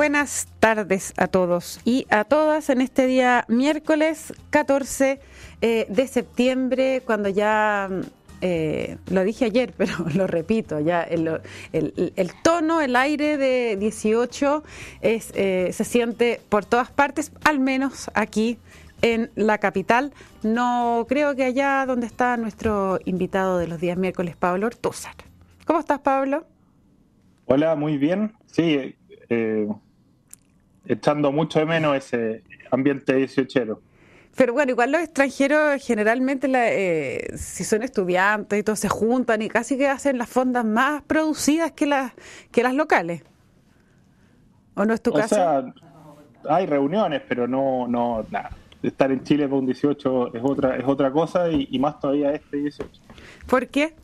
buenas tardes a todos y a todas en este día miércoles 14 eh, de septiembre, cuando ya, eh, lo dije ayer, pero lo repito, ya el, tono, el aire de 18 es, eh, se siente por todas partes, al menos aquí en la capital. No creo que allá donde está nuestro invitado de los días miércoles, Pablo Ortúzar. ¿Cómo estás, Pablo? Hola, muy bien. Sí, eh, echando mucho de menos ese ambiente 18 Pero bueno, igual los extranjeros generalmente, eh, si son estudiantes y todo, se juntan y casi que hacen las fondas más producidas que las, que las locales. ¿O no es tu o Sea, hay reuniones, pero no, no, nada. Estar en Chile para un 18 es otra, es otra cosa y, más todavía este 18. ¿Por qué?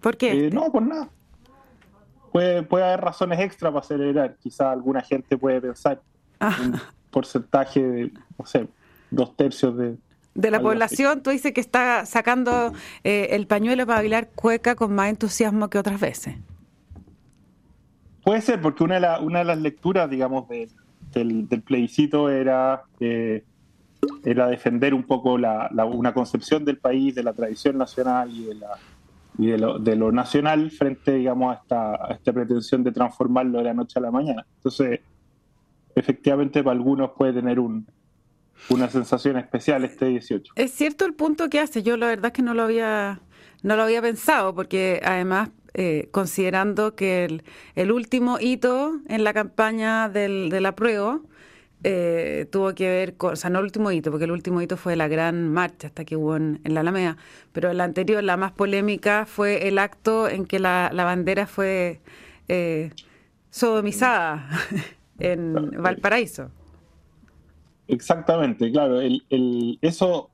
¿Por qué? Eh, no, por nada puede, puede haber razones extra para celebrar. Quizá alguna gente puede pensar ah. un porcentaje de, no sé, dos tercios de... De la población, tú dices que está sacando eh, el pañuelo para bailar cueca con más entusiasmo que otras veces. Puede ser, porque una de, una de las lecturas, digamos, del, del, plebiscito era, eh, era defender un poco la, una concepción del país, de la tradición nacional y de la, y de lo, de lo nacional frente, digamos, a esta, a esta pretensión de transformarlo de la noche a la mañana. Entonces, efectivamente, para algunos puede tener un, una sensación especial este 18. Es cierto el punto que hace, yo la verdad es que no lo había, no lo había pensado, porque además, eh, considerando que el, el, último hito en la campaña del, del apruebo eh, tuvo que ver con, o sea, no el último hito, porque el último hito fue la gran marcha hasta que hubo en, la Alameda, pero la anterior, la más polémica, fue el acto en que la, bandera fue eh, sodomizada en Valparaíso. Exactamente, claro, el, el, eso,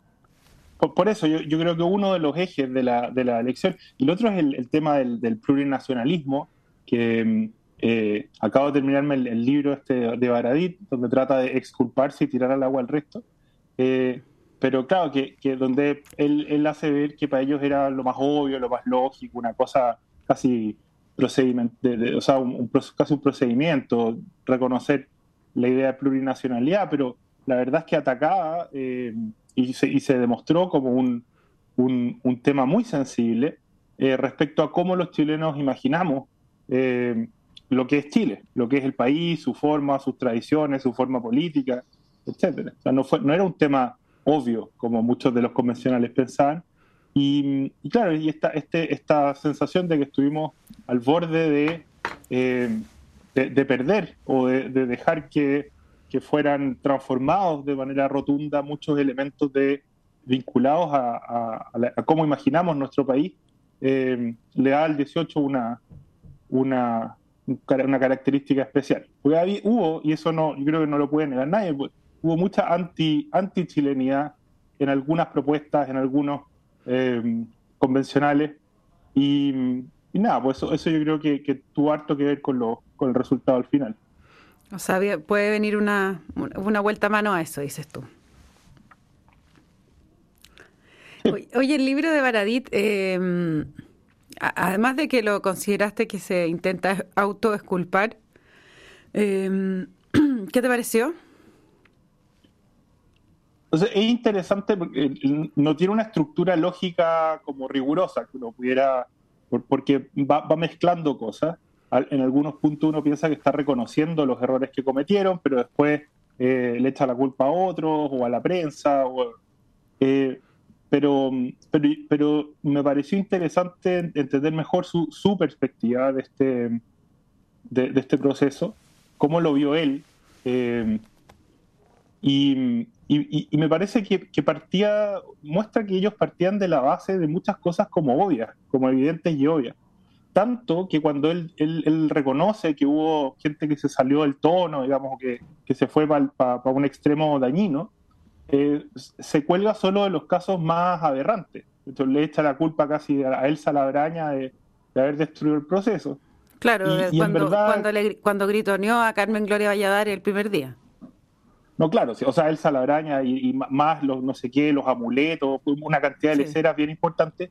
por, eso yo, yo, creo que uno de los ejes de la, de la elección, y el otro es el, tema del, del plurinacionalismo, que eh, acabo de terminarme el, libro este de Baradit, donde trata de exculparse y tirar al agua al resto. Eh, pero claro, que, donde él, hace ver que para ellos era lo más obvio, lo más lógico, una cosa casi procedimiento, o sea, un, casi un procedimiento, reconocer la idea de plurinacionalidad, pero la verdad es que atacaba eh, y, se, demostró como un, un, tema muy sensible respecto a cómo los chilenos imaginamos lo que es Chile, lo que es el país, su forma, sus tradiciones, su forma política, etc. O sea, no, fue, no era un tema obvio, como muchos de los convencionales pensaban. Y, claro, y esta, este, esta sensación de que estuvimos al borde de, eh, de, perder o de, dejar que, que, fueran transformados de manera rotunda muchos elementos de, vinculados a, a, cómo imaginamos nuestro país, eh, le da al 18 una, una, una característica especial. Porque hubo, y eso no, yo creo que no lo puede negar nadie, pues, hubo mucha anti, anti-chilenidad en algunas propuestas, en algunos eh, convencionales, y, nada, pues eso, eso yo creo que, tuvo harto que ver con, lo, con el resultado al final. O sea, puede venir una, una vuelta a mano a eso, dices tú. Oye, el libro de Baradit, eh, además de que lo consideraste que se intenta autoesculpar, eh, ¿qué te pareció? Entonces, es interesante porque no tiene una estructura lógica como rigurosa que uno pudiera, porque va, mezclando cosas. En algunos puntos uno piensa que está reconociendo los errores que cometieron, pero después eh, le echa la culpa a otros o a la prensa. O, eh, pero, pero, pero me pareció interesante entender mejor su, su perspectiva de este, de, este proceso, cómo lo vio él. Eh, y, y, me parece que, que, partía, muestra que ellos partían de la base de muchas cosas como obvias, como evidentes y obvias. Tanto que cuando él, él, él reconoce que hubo gente que se salió del tono, digamos, que, que se fue para un extremo dañino, eh, se cuelga solo de los casos más aberrantes. Entonces le echa la culpa casi a Elsa Labraña de, de haber destruido el proceso. Claro, cuando, cuando, le, cuando gritoneó a Carmen Gloria Valladares el primer día. No, claro, o sea, Elsa Labraña y, más los no sé qué, los amuletos, una cantidad de leceras bien importante,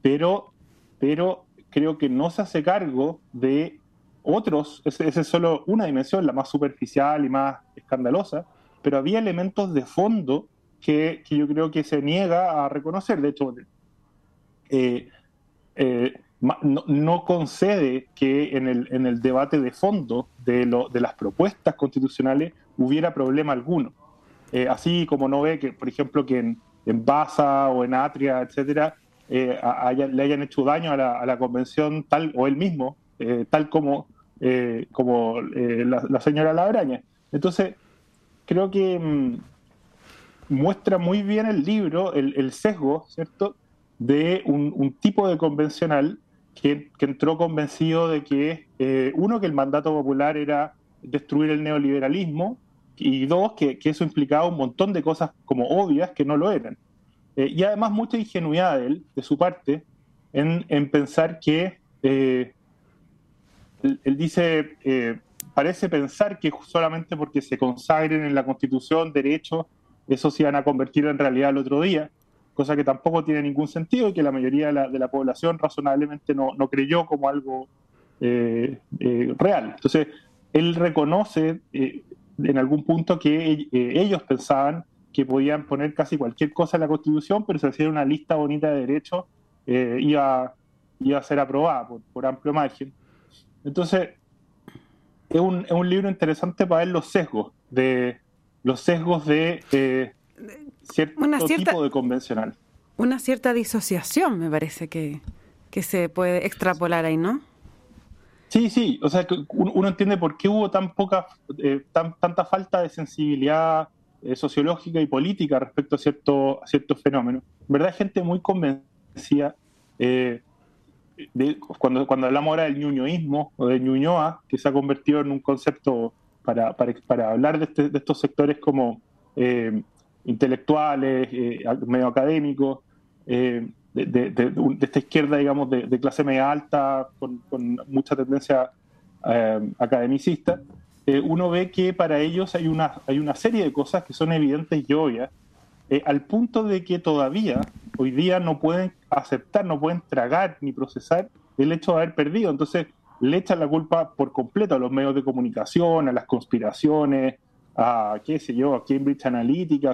pero, pero creo que no se hace cargo de otros, esa es solo una dimensión, la más superficial y más escandalosa, pero había elementos de fondo que, yo creo que se niega a reconocer. De hecho, eh, eh, no, concede que en el, en el, debate de fondo de, lo, de, las propuestas constitucionales hubiera problema alguno. Eh, así como no ve que, por ejemplo, que en, Baza o en Atria, etcétera, le hayan hecho daño a la, a la, convención tal o él mismo, tal como, como la, la, señora Labraña. Entonces, creo que mm, muestra muy bien el libro, el, sesgo, ¿cierto?, de un, tipo de convencional que, entró convencido de que, eh, uno, que el mandato popular era destruir el neoliberalismo, y dos, que, eso implicaba un montón de cosas como obvias que no lo eran. Eh, y además mucha ingenuidad de él, de su parte, en, pensar que, eh, él, dice, parece pensar que solamente porque se consagren en la Constitución derechos, eso se iban a convertir en realidad el otro día, cosa que tampoco tiene ningún sentido y que la mayoría de la, población razonablemente no, creyó como algo eh, eh, real. Entonces, él reconoce eh, en algún punto que ellos pensaban que podían poner casi cualquier cosa en la Constitución, pero si hacía una lista bonita de derechos, iba, iba a ser aprobada por amplio margen. Entonces, es un, es un libro interesante para ver los sesgos de los sesgos de eh, cierto tipo de convencional. Una cierta disociación, me parece que, se puede extrapolar ahí, ¿no? Sí, sí, o sea, uno entiende por qué hubo tan poca, eh, tan, tanta falta de sensibilidad eh, sociológica y política respecto a, cierto, a ciertos fenómenos. En verdad, gente muy convencida cuando, cuando hablamos ahora del ñuñoísmo o de ñuñoa, que se ha convertido en un concepto para, para, para hablar de, este, de, estos sectores como eh, intelectuales, eh, medio académicos, eh, de, de, esta izquierda, digamos, de, clase media alta, con, con mucha tendencia academicista, uno ve que para ellos hay una, hay una serie de cosas que son evidentes y obvias, al punto de que todavía hoy día no pueden aceptar, no pueden tragar ni procesar el hecho de haber perdido. Entonces le echan la culpa por completo a los medios de comunicación, a las conspiraciones, a qué sé yo, a Cambridge Analytica,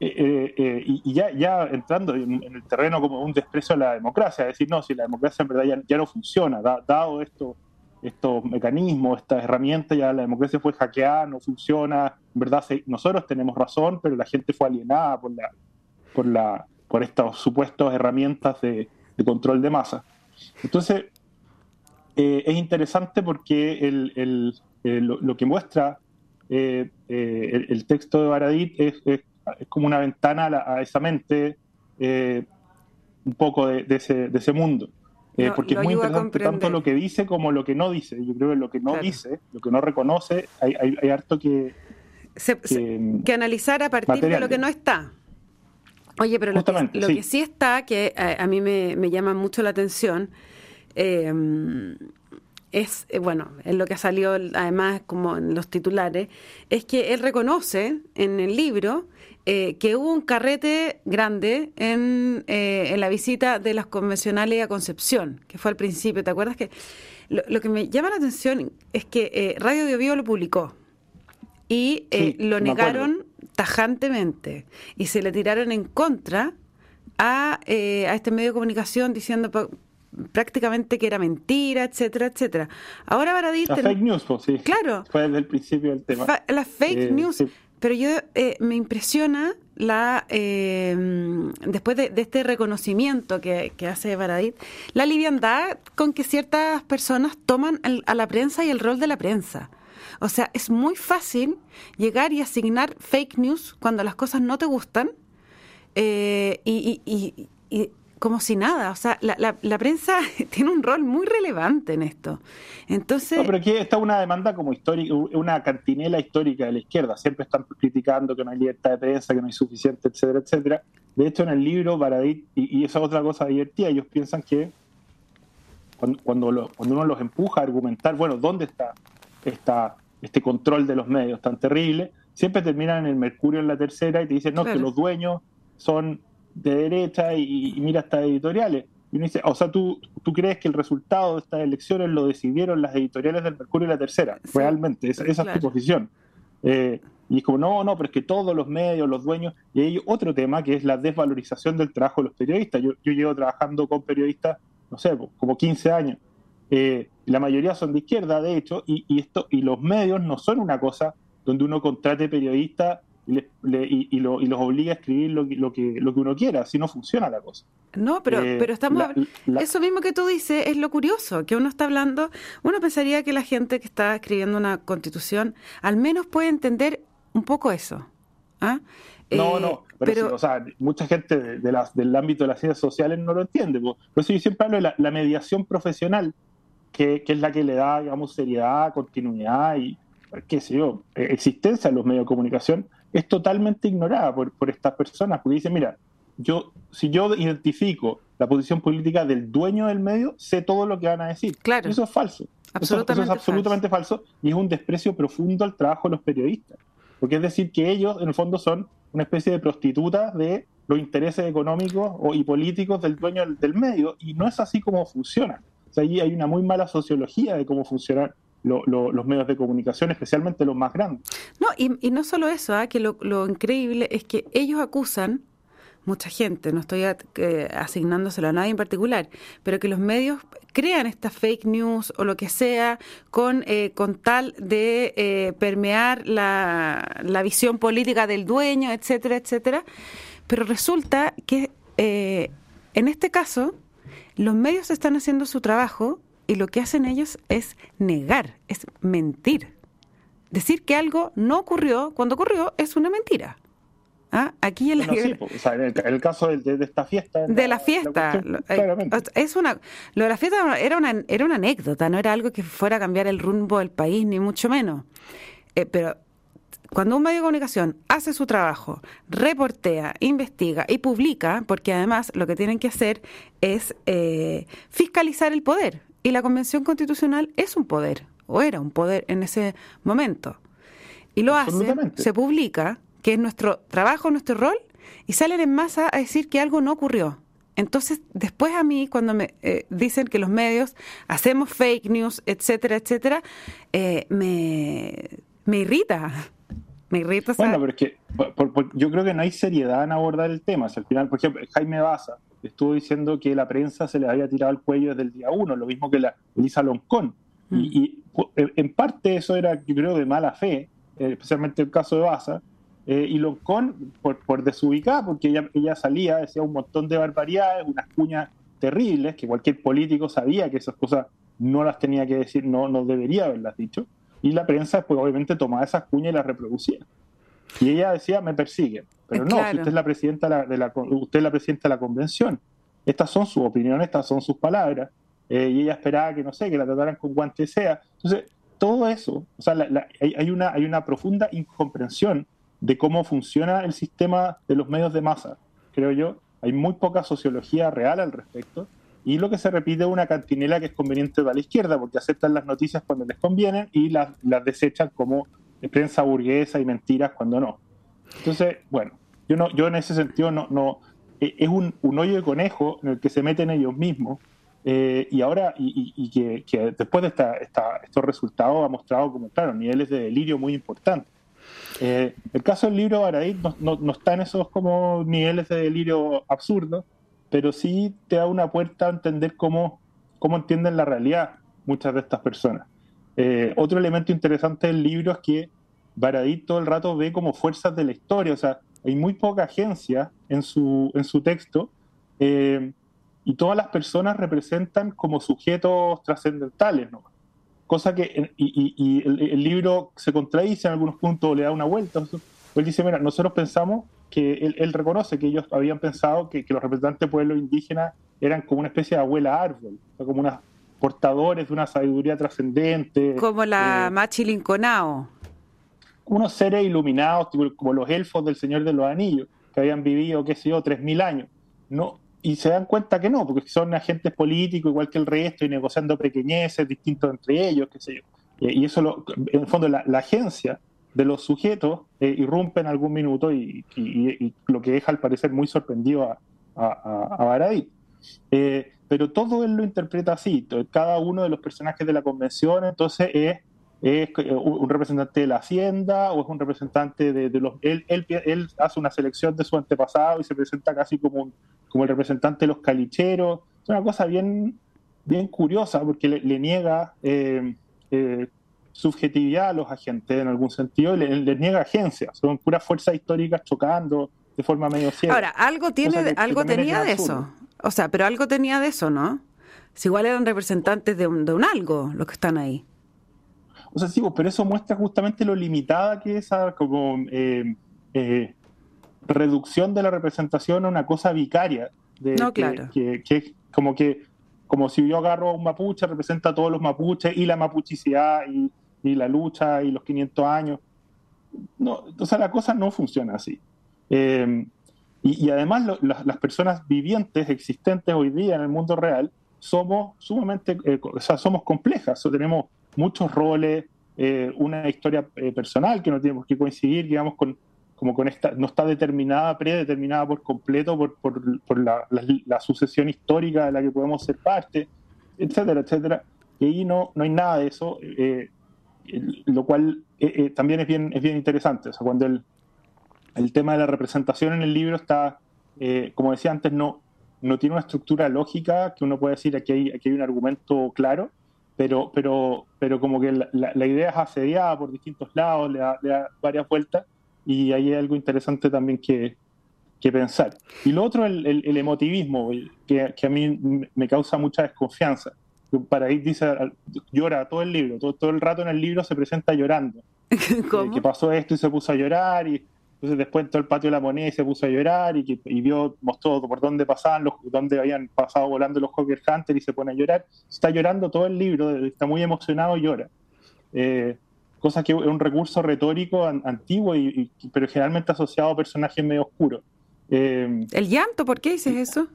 eh, eh, eh, y, ya, ya entrando en, el terreno como un desprecio a la democracia, decir, no, si la democracia en verdad ya, no funciona, dado esto, estos mecanismos, estas herramientas, ya la democracia fue hackeada, no funciona, en verdad nosotros tenemos razón, pero la gente fue alienada por la, por la, por estas supuestas herramientas de, control de masa. Entonces, eh, es interesante porque el, eh, lo, que muestra eh, el, texto de Baradit es, como una ventana a, esa mente un poco de, ese, de ese, mundo. porque es muy interesante tanto lo que dice como lo que no dice. Yo creo que lo que no dice, lo que no reconoce, hay, hay, harto que, que, analizar a partir de lo que no está. Oye, pero lo, que, sí. está, que a, mí me, llama mucho la atención, em, es, eh, bueno, es lo que ha salido además como en los titulares, es que él reconoce en el libro eh, que hubo un carrete grande en, eh, en, la visita de las convencionales a Concepción, que fue al principio. ¿Te acuerdas que lo, que me llama la atención es que Radio de Bio lo publicó y lo negaron tajantemente y se le tiraron en contra a, eh, a este medio de comunicación diciendo prácticamente que era mentira, etcétera, etcétera. Ahora Baradit... La fake news, pues, sí. Claro. Fue desde el principio del tema. la fake eh, news. Pero yo eh, me impresiona la después de, este reconocimiento que, que hace Baradit, la liviandad con que ciertas personas toman a la prensa y el rol de la prensa. O sea, es muy fácil llegar y asignar fake news cuando las cosas no te gustan eh, y, como si nada. O sea, la, prensa tiene un rol muy relevante en esto. Entonces. No, pero aquí está una demanda como histórica, una cantinela histórica de la izquierda. Siempre están criticando que no hay libertad de prensa, que no hay suficiente, etcétera, etcétera. De hecho, en el libro, Baradit, y, y esa otra cosa divertida, ellos piensan que cuando, cuando, cuando uno los empuja a argumentar, bueno, ¿dónde está esta este control de los medios tan terrible, siempre terminan en el Mercurio en la tercera y te dicen, no, que los dueños son de derecha y, mira estas editoriales. Y uno dice, o sea, ¿tú, tú crees que el resultado de estas elecciones lo decidieron las editoriales del Mercurio y la Tercera. Realmente, esa, es tu posición. Eh, y es como, no, no, pero es que todos los medios, los dueños, y hay otro tema que es la desvalorización del trabajo de los periodistas. Yo, yo llevo trabajando con periodistas, no sé, como 15 años. Eh, la mayoría son de izquierda, de hecho, y, y, esto, y los medios no son una cosa donde uno contrate periodistas y, los obliga a escribir lo, lo, que, lo que uno quiera, así no funciona la cosa. No, pero, eh, pero estamos eso mismo que tú dices es lo curioso, que uno está hablando, uno pensaría que la gente que está escribiendo una constitución al menos puede entender un poco eso. ¿ah? No, no, eh, pero, o sea, mucha gente de, las, del ámbito de las ciencias sociales no lo entiende. Por eso yo siempre hablo de la, mediación profesional, que, que, es la que le da, digamos, seriedad, continuidad y, qué sé yo, eh, existencia a los medios de comunicación es totalmente ignorada por, por estas personas, porque dicen, mira, yo, si yo identifico la posición política del dueño del medio, sé todo lo que van a decir. Claro. eso es falso. Absolutamente eso, es absolutamente falso. y es un desprecio profundo al trabajo de los periodistas. Porque es decir que ellos, en el fondo, son una especie de prostitutas de los intereses económicos y políticos del dueño del, medio, y no es así como funciona. O sea, ahí hay una muy mala sociología de cómo funcionan los medios de comunicación, especialmente los más grandes. No, y, no solo eso, ¿ah? que lo, increíble es que ellos acusan, mucha gente, no estoy eh, asignándoselo a nadie en particular, pero que los medios crean estas fake news o lo que sea con, eh, con tal de eh, permear la, la, visión política del dueño, etcétera, etcétera. Pero resulta que en este caso los medios están haciendo su trabajo y lo que hacen ellos es negar, es mentir. Decir que algo no ocurrió cuando ocurrió es una mentira. ¿Ah? Aquí en, el, caso de, esta fiesta. De la, fiesta. Eh, es una, lo de la fiesta era una, era una anécdota, no era algo que fuera a cambiar el rumbo del país, ni mucho menos. Eh, pero cuando un medio de comunicación hace su trabajo, reportea, investiga y publica, porque además lo que tienen que hacer es eh, fiscalizar el poder. Y la Convención Constitucional es un poder, o era un poder en ese momento. Y lo hace, se publica, que es nuestro trabajo, nuestro rol, y salen en masa a decir que algo no ocurrió. Entonces, después a mí, cuando me eh, dicen que los medios hacemos fake news, etcétera, etcétera, eh, me, me irrita. Me irrita. Bueno, pero es que yo creo que no hay seriedad en abordar el tema. al final, por ejemplo, Jaime Baza, estuvo diciendo que la prensa se le había tirado al cuello desde el día uno, lo mismo que la Elisa Loncón. Y, mm. en parte eso era, yo creo, de mala fe, eh, especialmente el caso de Baza. Eh, y Loncón, por, por desubicada, porque ella, ella salía, decía un montón de barbaridades, unas cuñas terribles, que cualquier político sabía que esas cosas no las tenía que decir, no, no debería haberlas dicho. Y la prensa, pues obviamente tomaba esas cuñas y las reproducía. Y ella decía, me persiguen. Pero no, si usted es la presidenta de la, usted es la presidenta de la convención. Estas son sus opiniones, estas son sus palabras. Eh, y ella esperaba que, no sé, que la trataran con guante sea. Entonces, todo eso, o sea, hay, una, hay una profunda incomprensión de cómo funciona el sistema de los medios de masa, creo yo. Hay muy poca sociología real al respecto. Y lo que se repite es una cantinela que es conveniente para la izquierda, porque aceptan las noticias cuando les convienen y las, las desechan como prensa burguesa y mentiras cuando no. Entonces, bueno, yo no, yo en ese sentido no, no e, es un, un hoyo de conejo en el que se meten ellos mismos. Eh, y ahora, y, que, después de esta, estos resultados ha mostrado como, claro, niveles de delirio muy importantes. Eh, el caso del libro Baradit no, no, no, está en esos como niveles de delirio absurdos, pero sí te da una puerta a entender cómo, cómo entienden la realidad muchas de estas personas. Eh, otro elemento interesante del libro es que Baradit todo el rato ve como fuerzas de la historia, o sea, hay muy poca agencia en su, en su texto eh, y todas las personas representan como sujetos trascendentales, ¿no? Cosa que, y, el, libro se contradice en algunos puntos, le da una vuelta. Él dice, mira, nosotros pensamos que él, reconoce que ellos habían pensado que, que los representantes de pueblos indígenas eran como una especie de abuela árbol, como una portadores de una sabiduría trascendente. Como la eh, Machi Linconao. Unos seres iluminados, como los elfos del Señor de los Anillos, que habían vivido, qué sé yo, tres mil años. No, y se dan cuenta que no, porque son agentes políticos igual que el resto y negociando pequeñeces distintos entre ellos, qué sé yo. Y, eso, lo, en el fondo, la, agencia de los sujetos eh, irrumpe en algún minuto y, lo que deja al parecer muy sorprendido a, a, Baradit. Eh, pero todo él lo interpreta así. Cada uno de los personajes de la convención entonces es, es un representante de la hacienda o es un representante de, los... Él, él, hace una selección de su antepasado y se presenta casi como, como el representante de los calicheros. Es una cosa bien, bien curiosa porque le, niega eh, eh, subjetividad a los agentes en algún sentido y les, niega agencia. Son puras fuerzas históricas chocando de forma medio ciega. Ahora, algo, tiene, algo tenía de eso. O sea, pero algo tenía de eso, ¿no? Si igual eran representantes de un, de un algo los que están ahí. O sea, sí, pero eso muestra justamente lo limitada que es esa como eh, eh, reducción de la representación a una cosa vicaria. De, no, claro. Que, que, como que como si yo agarro a un mapuche, representa a todos los mapuches y la mapuchicidad y, y la lucha y los 500 años. No, o sea, la cosa no funciona así. Eh, y, además las personas vivientes existentes hoy día en el mundo real somos sumamente, eh, o sea, somos complejas, tenemos muchos roles, eh, una historia eh, personal que no tenemos que coincidir, digamos, con, como con esta, no está determinada, predeterminada por completo por, por, la, sucesión histórica de la que podemos ser parte, etcétera, etcétera. Y ahí no, no hay nada de eso, lo cual también es bien, es bien interesante. O sea, cuando el, el tema de la representación en el libro está, eh, como decía antes, no, no tiene una estructura lógica que uno puede decir aquí hay, aquí hay un argumento claro, pero, pero, pero como que la, idea es asediada por distintos lados, le da, varias vueltas y ahí hay algo interesante también que, que pensar. Y lo otro, el, el, emotivismo, que, que, a mí me causa mucha desconfianza. Para ahí dice, llora todo el libro, todo, todo el rato en el libro se presenta llorando. ¿Cómo? que pasó esto y se puso a llorar y entonces después entró el patio de la moneda y se puso a llorar y, que, y vio, mostró por dónde pasaban, los, dónde habían pasado volando los Hawker Hunter y se pone a llorar. Está llorando todo el libro, está muy emocionado y llora. Eh, cosa que es un recurso retórico antiguo, y, pero generalmente asociado a personajes medio oscuros. Eh, ¿El llanto? ¿Por qué dices eso?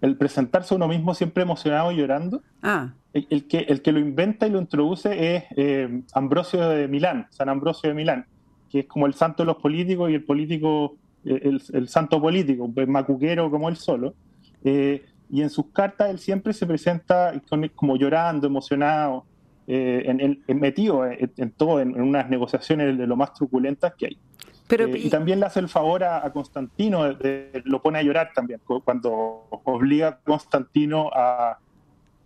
El presentarse a uno mismo siempre emocionado y llorando. Ah. El, que, el que lo inventa y lo introduce es eh, Ambrosio de Milán, San Ambrosio de Milán que es como el santo de los políticos y el político, eh, el, santo político, un macuquero como él solo. Eh, y en sus cartas él siempre se presenta como llorando, emocionado, eh, en, metido en, todo, en, unas negociaciones de lo más truculentas que hay. Pero, y, también le hace el favor a, Constantino, lo pone a llorar también, cuando obliga a Constantino a,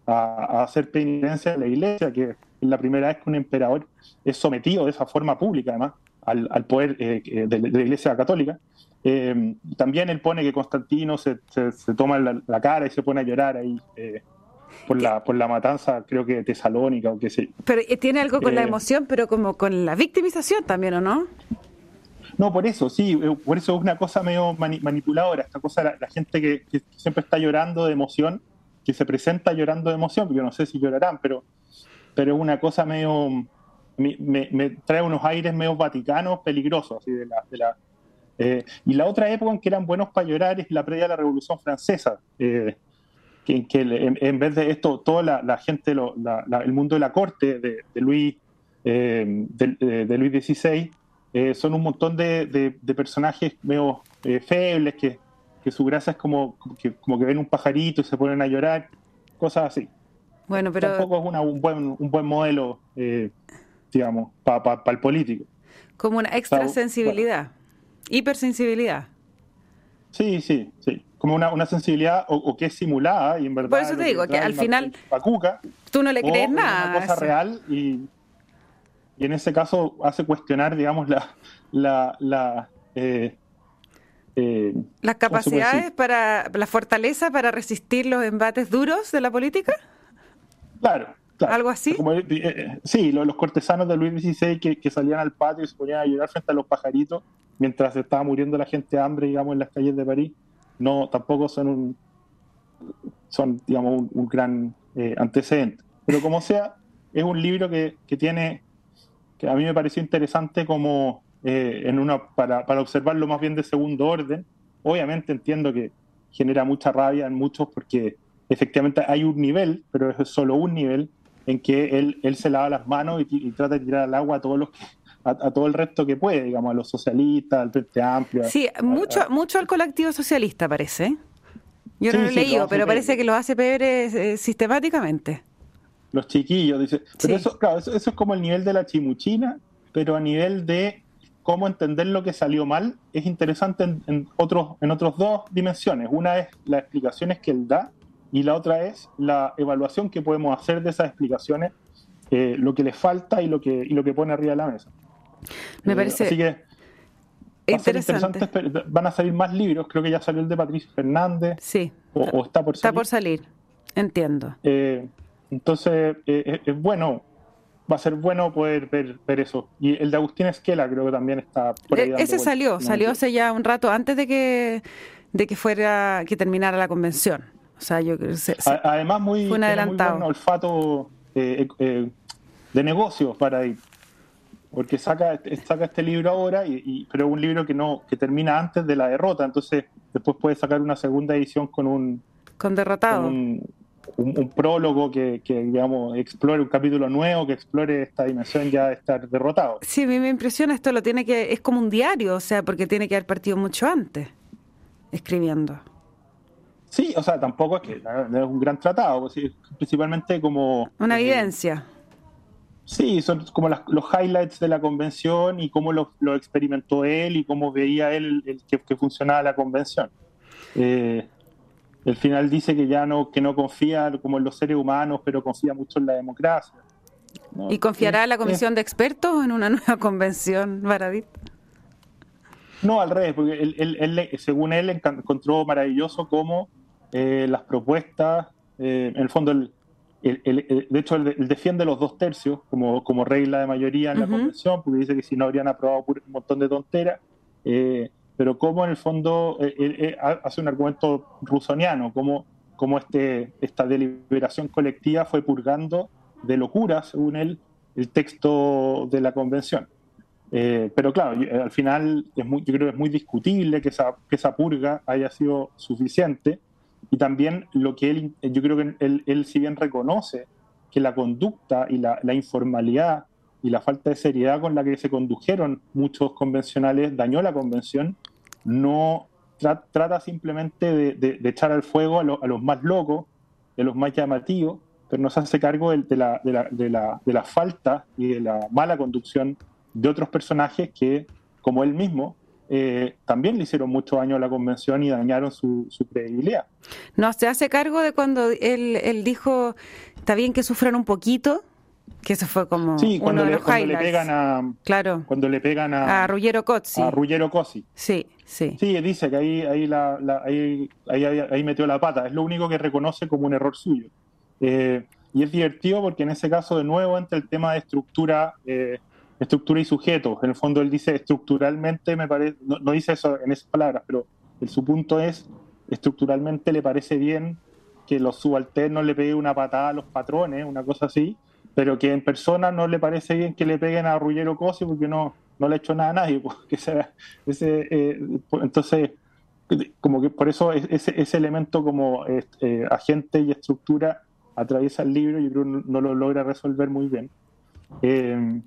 a, hacer penitencia en la iglesia, que es la primera vez que un emperador es sometido de esa forma pública, además, al, poder eh, eh, de, la Iglesia Católica. Eh, también él pone que Constantino se, se, toma la, cara y se pone a llorar ahí por, la, por la matanza, creo que tesalónica o qué sé. Pero tiene algo con la emoción, pero como con la victimización también, ¿o no? No, por eso, sí, por eso es una cosa medio manipuladora, esta cosa, la, gente que, siempre está llorando de emoción, que se presenta llorando de emoción, porque no sé si llorarán, pero, pero es una cosa medio me, trae unos aires medio vaticanos peligrosos. Así de la, de eh, y la otra época en que eran buenos para llorar es la previa de la Revolución Francesa, eh, que, en, vez de esto, toda la, gente, el mundo de la corte de, Luis, eh, de, Luis XVI, son un montón de, personajes medio febles, que, que, su gracia es como que, como que ven un pajarito y se ponen a llorar, cosas así. Bueno, pero... Tampoco es un, buen, un buen modelo digamos, para el político. Como una extra sensibilidad, hipersensibilidad. Sí, sí, sí. Como una, una sensibilidad o, que es simulada y en verdad. Por eso te digo que, al final tú no le crees nada. Una cosa real y, y en ese caso hace cuestionar, digamos, la, la, la eh, eh, las capacidades para la fortaleza para resistir los embates duros de la política. Claro, ¿Algo así? Eh, eh, sí, los, cortesanos de Luis XVI que, salían al patio y se ponían a llorar frente a los pajaritos mientras estaba muriendo la gente de hambre, digamos, en las calles de París, no, tampoco son un, son, digamos, un, gran eh, antecedente. Pero como sea, es un libro que, tiene, que a mí me pareció interesante como en una, para, para observarlo más bien de segundo orden. Obviamente entiendo que genera mucha rabia en muchos porque efectivamente hay un nivel, pero es solo un nivel en que él, él se lava las manos y, trata de tirar al agua a todos los a, todo el resto que puede, digamos, a los socialistas, al Frente Amplio. Sí, mucho, mucho al colectivo socialista parece. Yo no lo he leído, pero parece que lo hace Pebre eh, sistemáticamente. Los chiquillos, dice. Pero eso, claro, eso, es como el nivel de la chimuchina, pero a nivel de cómo entender lo que salió mal es interesante en, otros, en otras dos dimensiones. Una es las explicaciones que él da y la otra es la evaluación que podemos hacer de esas explicaciones, eh, lo que le falta y lo que, y lo que pone arriba de la mesa. Me parece. así que interesante. Van a salir más libros, creo que ya salió el de Patricio Fernández. Sí. O, está por salir. Está por salir, entiendo. Eh, entonces, eh, es bueno, va a ser bueno poder ver, eso. Y el de Agustín Esquela creo que también está por ahí. E, ese salió, salió hace ya un rato antes de que, de que fuera, que terminara la convención. O sea, yo Además, muy, un adelantado. muy buen olfato eh, de negocios para ir porque saca, saca este libro ahora, y, pero es un libro que no que termina antes de la derrota, entonces después puede sacar una segunda edición con un... Con derrotado. un, prólogo que, digamos, explore un capítulo nuevo, que explore esta dimensión ya de estar derrotado. Sí, a mí me impresiona esto, lo tiene que, es como un diario, o sea, porque tiene que haber partido mucho antes, escribiendo. Sí, o sea, tampoco es que es un gran tratado, pues principalmente como... Una evidencia. Sí, son como los highlights de la convención y cómo lo, experimentó él y cómo veía él el, que, funcionaba la convención. Eh, el final dice que ya no, que no confía como en los seres humanos, pero confía mucho en la democracia. ¿Y confiará la comisión de expertos en una nueva convención, Baradit? No, al revés, porque él, según él encontró maravilloso cómo eh, las propuestas, eh, en el fondo el, de hecho, él, defiende los dos tercios como, como regla de mayoría en la convención, porque dice que si no habrían aprobado un montón de tonteras, eh, pero como en el fondo eh, hace un argumento rusoniano, como, como este, esta deliberación colectiva fue purgando de locura, según él, el texto de la convención. Eh, pero claro, al final es muy, yo creo que es muy discutible que esa, que esa purga haya sido suficiente y también lo que él, yo creo que él, él si bien reconoce que la conducta y la, la, informalidad y la falta de seriedad con la que se condujeron muchos convencionales dañó la convención, no trata simplemente de, echar al fuego a, los más locos, de los más llamativos, pero no se hace cargo de, la, de, la, de la falta y de la mala conducción de otros personajes que, como él mismo, eh, también le hicieron mucho daño a la convención y dañaron su, credibilidad. No, se hace cargo de cuando él, dijo, está bien que sufran un poquito, que eso fue como sí, cuando, uno le, de cuando le pegan a claro. cuando le pegan a, a Ruggero Cozzi. a Ruggero Cozzi. Sí sí. Sí dice que ahí ahí, la, ahí, ahí, ahí, metió la pata. Es lo único que reconoce como un error suyo. Eh, y es divertido porque en ese caso de nuevo entra el tema de estructura eh, estructura y sujeto. En el fondo él dice estructuralmente, me parece, no, dice eso en esas palabras, pero su punto es, estructuralmente le parece bien que los subalternos le peguen una patada a los patrones, una cosa así, pero que en persona no le parece bien que le peguen a Rullero Cosi porque no, no le ha hecho nada a nadie. Porque ese, eh, entonces, como que por eso ese, ese elemento como eh, agente y estructura atraviesa el libro, y creo que no, lo logra resolver muy bien. Eh,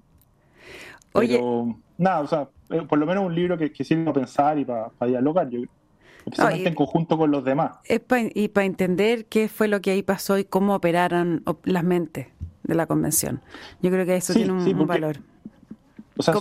pero, nada, o sea, eh, por lo menos un libro que, que sirve para pensar y para, dialogar, yo especialmente en conjunto con los demás. Es y para entender qué fue lo que ahí pasó y cómo operaron las mentes de la convención. Yo creo que eso tiene un, valor. O sea,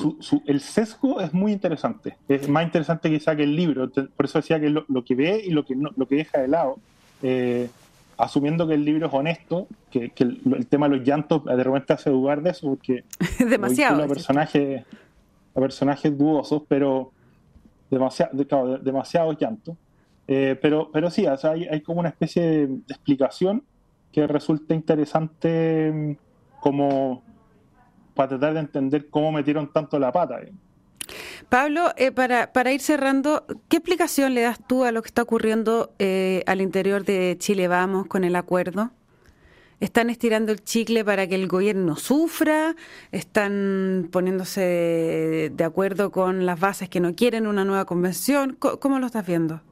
el sesgo es muy interesante. Es más interesante quizá que el libro. Por eso decía que lo, que ve y lo que, no, lo que deja de lado. Eh, asumiendo que el libro es honesto, que, el, tema de los llantos de repente hace dudar de eso, porque demasiado. A personajes, a personajes dudosos, pero demasiado, claro, demasiados llantos. Eh, pero, pero sí, hay, hay, como una especie de, explicación que resulta interesante mm, como para tratar de entender cómo metieron tanto la pata. Pablo, eh, para, para ir cerrando, ¿qué explicación le das tú a lo que está ocurriendo eh, al interior de Chile Vamos con el acuerdo? ¿Están estirando el chicle para que el gobierno sufra? ¿Están poniéndose de acuerdo con las bases que no quieren una nueva convención? ¿Cómo, lo estás viendo?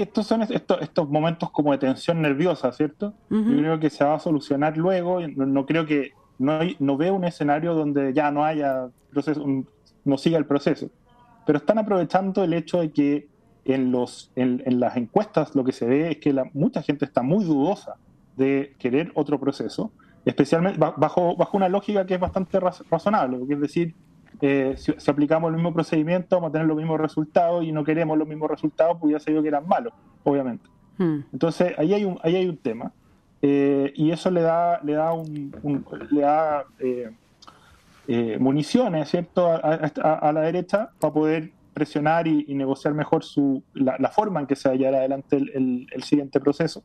Estos son estos, estos momentos como de tensión nerviosa, ¿cierto? Yo creo que se va a solucionar luego. No, creo que. No, no veo un escenario donde ya no haya proceso, no siga el proceso. Pero están aprovechando el hecho de que en, los, en, las encuestas lo que se ve es que la, mucha gente está muy dudosa de querer otro proceso, especialmente bajo, bajo una lógica que es bastante razonable, es decir, eh, si, aplicamos el mismo procedimiento vamos a tener los mismos resultados y no queremos los mismos resultados, pues ya se vio que eran malos, obviamente. Hmm. Entonces, ahí hay un, ahí hay un tema. Eh, y eso le da, le da, un, le da eh, municiones ¿cierto? A, la derecha para poder presionar y, negociar mejor su, la, forma en que se vaya adelante el, el, siguiente proceso.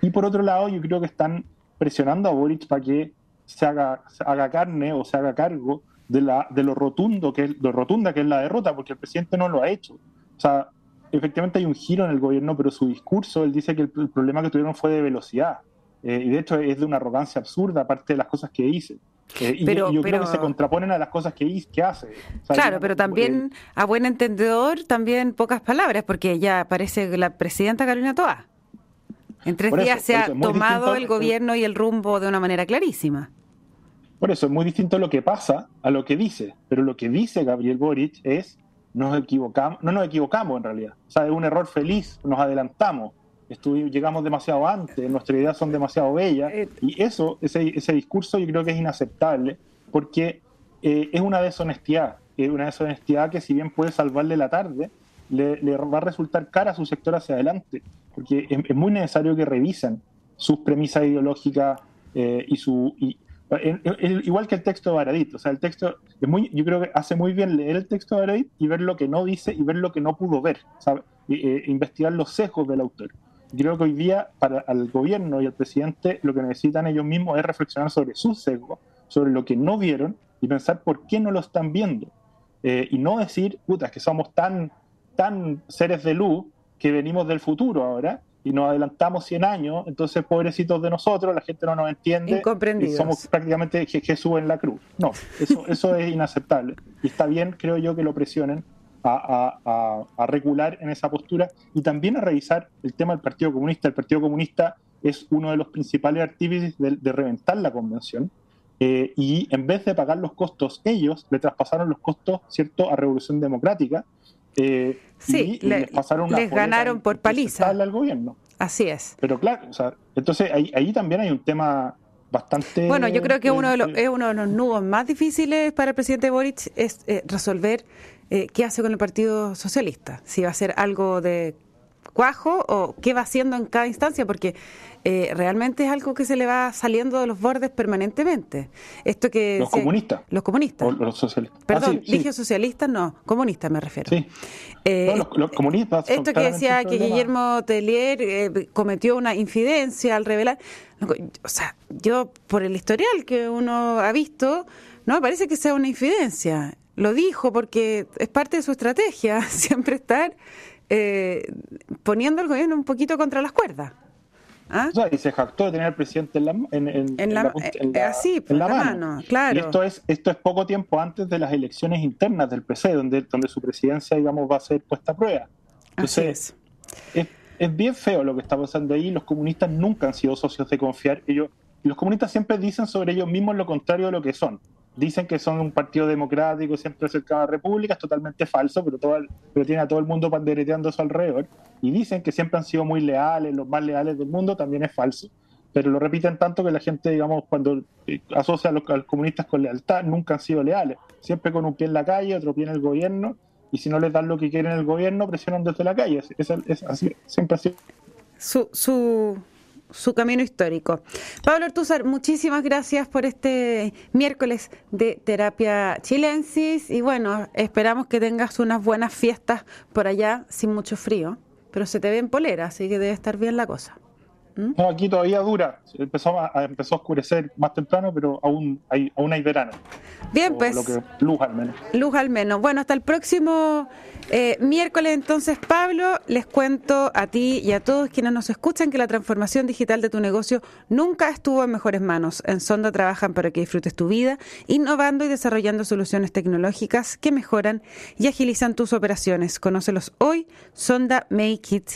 Y por otro lado, yo creo que están presionando a Boric para que se haga, se haga carne o se haga cargo de, la, de lo rotundo que es, lo rotunda que es la derrota, porque el presidente no lo ha hecho. O sea, efectivamente hay un giro en el gobierno, pero su discurso, él dice que el, problema que tuvieron fue de velocidad. Eh, y de hecho es de una arrogancia absurda, aparte de las cosas que dice. Eh, y yo, creo que se contraponen a las cosas que, que hace. claro, pero también, a buen entendedor, también pocas palabras, porque ya parece la presidenta Carolina Toa. En tres días se ha tomado el gobierno y el rumbo de una manera clarísima. Por eso es muy distinto lo que pasa a lo que dice. Pero lo que dice Gabriel Boric es nos equivocamos, no nos equivocamos en realidad. O sea, es un error feliz, nos adelantamos, llegamos demasiado antes, nuestras ideas son demasiado bellas. Eh, y eso, ese, ese discurso yo creo que es inaceptable porque eh, es una deshonestidad. Es una deshonestidad que si bien puede salvarle la tarde, le, va a resultar cara a su sector hacia adelante. Porque es, muy necesario que revisen sus premisas ideológicas eh, y, su, igual que el texto de Baradit, o sea, el texto, es muy, yo creo que hace muy bien leer el texto de Baradit y ver lo que no dice y ver lo que no pudo ver, e investigar los sesgos del autor. Creo que hoy día para el gobierno y al presidente lo que necesitan ellos mismos es reflexionar sobre sus sesgos, sobre lo que no vieron y pensar por qué no lo están viendo. Eh, y no decir, puta, es que somos tan, tan seres de luz que venimos del futuro ahora y nos adelantamos 100 años, entonces pobrecitos de nosotros, la gente no nos entiende y somos prácticamente Jesús en la cruz. No, eso, eso es inaceptable. Y está bien, creo yo, que lo presionen a, a, a, regular en esa postura y también a revisar el tema del Partido Comunista. El Partido Comunista es uno de los principales artífices de, reventar la convención. Eh, y en vez de pagar los costos ellos, le traspasaron los costos, ¿cierto?, a Revolución Democrática, eh, sí, les, pasaron les ganaron por paliza al gobierno. Así es. Pero claro, o sea, entonces ahí, ahí también hay un tema bastante... Bueno, yo creo que uno de los, es uno de los nudos más difíciles para el presidente Boric es eh, resolver eh, qué hace con el Partido Socialista. Si va a ser algo de cuajo o qué va haciendo en cada instancia, porque eh, realmente es algo que se le va saliendo de los bordes permanentemente. Esto que los comunistas. Los comunistas. los socialistas. Perdón, ah, dije socialistas, no, comunistas me refiero. Sí. Eh, los, comunistas. Esto que decía que Guillermo Tellier eh, cometió una infidencia al revelar. O sea, yo por el historial que uno ha visto, no me parece que sea una infidencia. Lo dijo porque es parte de su estrategia, siempre estar poniendo al gobierno un poquito contra las cuerdas. ¿Ah? y se jactó de tener al presidente en la, en, en, la, así, por la, mano. claro. esto es, esto es poco tiempo antes de las elecciones internas del PC, donde, donde su presidencia, digamos, va a ser puesta a prueba. Entonces, es. es. bien feo lo que está pasando ahí. Los comunistas nunca han sido socios de confiar. Ellos, los comunistas siempre dicen sobre ellos mismos lo contrario de lo que son dicen que son un partido democrático, siempre cercano a la república, es totalmente falso, pero, todo pero tiene a todo el mundo pandereteando a su alrededor. Y dicen que siempre han sido muy leales, los más leales del mundo, también es falso. Pero lo repiten tanto que la gente, digamos, cuando eh, asocia a los, comunistas con lealtad, nunca han sido leales. Siempre con un pie en la calle, otro pie en el gobierno, y si no les dan lo que quieren el gobierno, presionan desde la calle. Es, así, siempre sido. Su, su, su camino histórico. Pablo Ortúzar, muchísimas gracias por este miércoles de terapia chilensis y bueno, esperamos que tengas unas buenas fiestas por allá sin mucho frío, pero se te ve en polera, así que debe estar bien la cosa. ¿Mm? No, aquí todavía dura. Empezó a, empezó a oscurecer más temprano, pero aún hay, aún hay verano. Bien, pues. luz al menos. Luz al menos. Bueno, hasta el próximo eh, miércoles entonces, Pablo, les cuento a ti y a todos quienes nos escuchan que la transformación digital de tu negocio nunca estuvo en mejores manos. En Sonda trabajan para que disfrutes tu vida, innovando y desarrollando soluciones tecnológicas que mejoran y agilizan tus operaciones. Conócelos hoy, Sonda Make It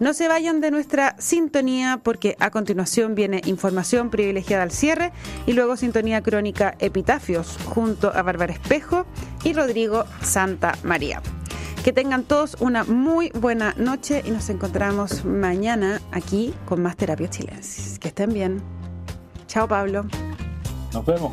no se vayan de nuestra sintonía porque a continuación viene información privilegiada al cierre y luego sintonía crónica Epitafios junto a Bárbara Espejo y Rodrigo Santa María. Que tengan todos una muy buena noche y nos encontramos mañana aquí con más Terapia Chilensis. Que estén bien. Chao, Pablo. Nos vemos.